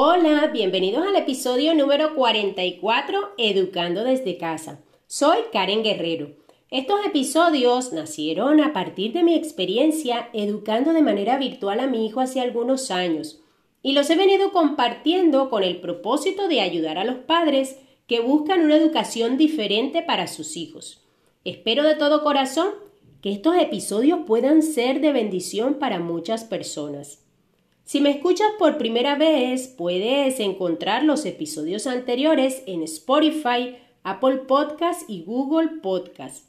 Hola, bienvenidos al episodio número 44, Educando desde casa. Soy Karen Guerrero. Estos episodios nacieron a partir de mi experiencia educando de manera virtual a mi hijo hace algunos años y los he venido compartiendo con el propósito de ayudar a los padres que buscan una educación diferente para sus hijos. Espero de todo corazón que estos episodios puedan ser de bendición para muchas personas. Si me escuchas por primera vez, puedes encontrar los episodios anteriores en Spotify, Apple Podcast y Google Podcast.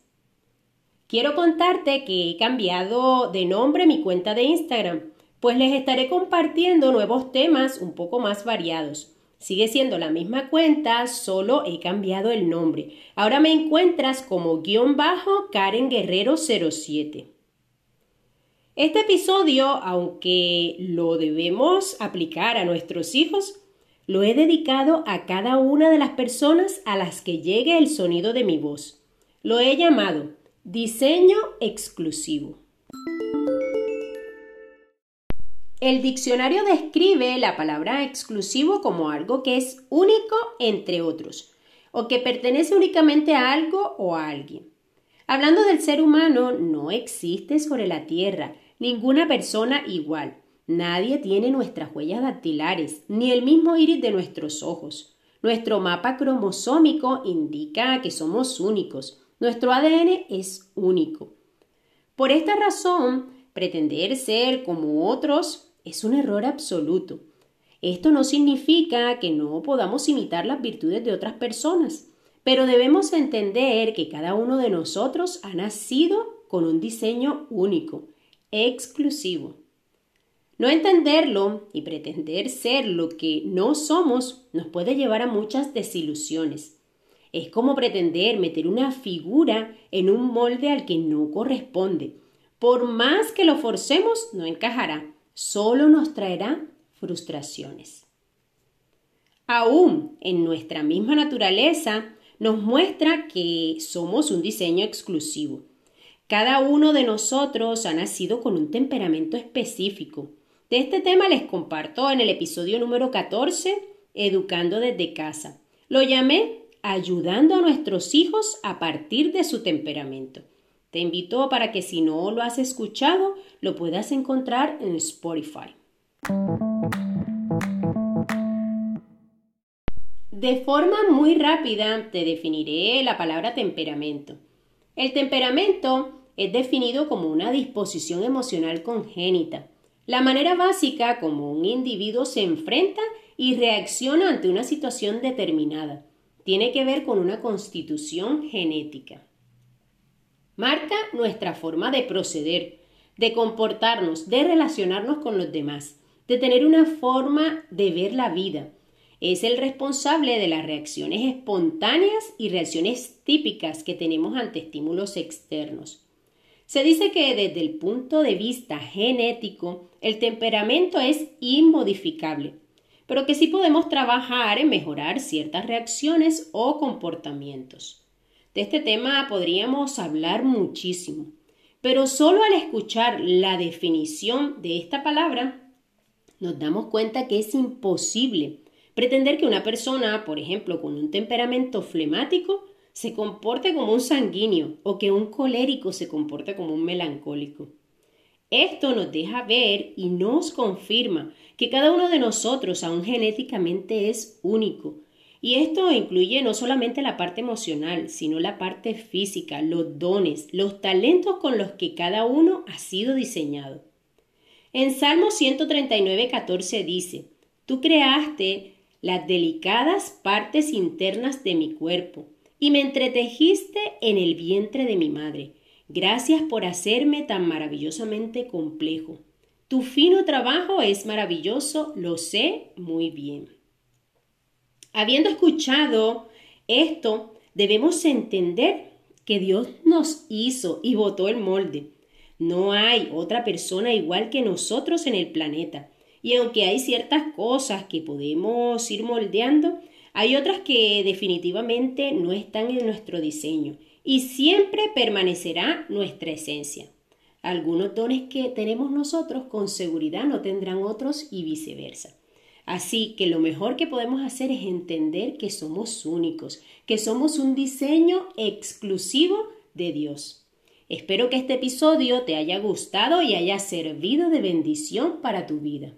Quiero contarte que he cambiado de nombre mi cuenta de Instagram, pues les estaré compartiendo nuevos temas un poco más variados. Sigue siendo la misma cuenta, solo he cambiado el nombre. Ahora me encuentras como guion bajo Karen Guerrero 07. Este episodio, aunque lo debemos aplicar a nuestros hijos, lo he dedicado a cada una de las personas a las que llegue el sonido de mi voz. Lo he llamado diseño exclusivo. El diccionario describe la palabra exclusivo como algo que es único entre otros, o que pertenece únicamente a algo o a alguien. Hablando del ser humano, no existe sobre la Tierra ninguna persona igual. Nadie tiene nuestras huellas dactilares, ni el mismo iris de nuestros ojos. Nuestro mapa cromosómico indica que somos únicos. Nuestro ADN es único. Por esta razón, pretender ser como otros es un error absoluto. Esto no significa que no podamos imitar las virtudes de otras personas, pero debemos entender que cada uno de nosotros ha nacido con un diseño único exclusivo. No entenderlo y pretender ser lo que no somos nos puede llevar a muchas desilusiones. Es como pretender meter una figura en un molde al que no corresponde. Por más que lo forcemos, no encajará, solo nos traerá frustraciones. Aún en nuestra misma naturaleza nos muestra que somos un diseño exclusivo. Cada uno de nosotros ha nacido con un temperamento específico. De este tema les comparto en el episodio número 14, Educando desde casa. Lo llamé Ayudando a nuestros hijos a partir de su temperamento. Te invito para que si no lo has escuchado, lo puedas encontrar en Spotify. De forma muy rápida te definiré la palabra temperamento. El temperamento es definido como una disposición emocional congénita, la manera básica como un individuo se enfrenta y reacciona ante una situación determinada. Tiene que ver con una constitución genética. Marca nuestra forma de proceder, de comportarnos, de relacionarnos con los demás, de tener una forma de ver la vida. Es el responsable de las reacciones espontáneas y reacciones típicas que tenemos ante estímulos externos. Se dice que desde el punto de vista genético, el temperamento es inmodificable, pero que sí podemos trabajar en mejorar ciertas reacciones o comportamientos. De este tema podríamos hablar muchísimo, pero solo al escuchar la definición de esta palabra, nos damos cuenta que es imposible pretender que una persona, por ejemplo, con un temperamento flemático, se comporte como un sanguíneo o que un colérico se comporte como un melancólico. Esto nos deja ver y nos confirma que cada uno de nosotros aún genéticamente es único. Y esto incluye no solamente la parte emocional, sino la parte física, los dones, los talentos con los que cada uno ha sido diseñado. En Salmo 139, 14 dice, Tú creaste las delicadas partes internas de mi cuerpo y me entretejiste en el vientre de mi madre. Gracias por hacerme tan maravillosamente complejo. Tu fino trabajo es maravilloso, lo sé muy bien. Habiendo escuchado esto, debemos entender que Dios nos hizo y botó el molde. No hay otra persona igual que nosotros en el planeta. Y aunque hay ciertas cosas que podemos ir moldeando, hay otras que definitivamente no están en nuestro diseño y siempre permanecerá nuestra esencia. Algunos dones que tenemos nosotros con seguridad no tendrán otros y viceversa. Así que lo mejor que podemos hacer es entender que somos únicos, que somos un diseño exclusivo de Dios. Espero que este episodio te haya gustado y haya servido de bendición para tu vida.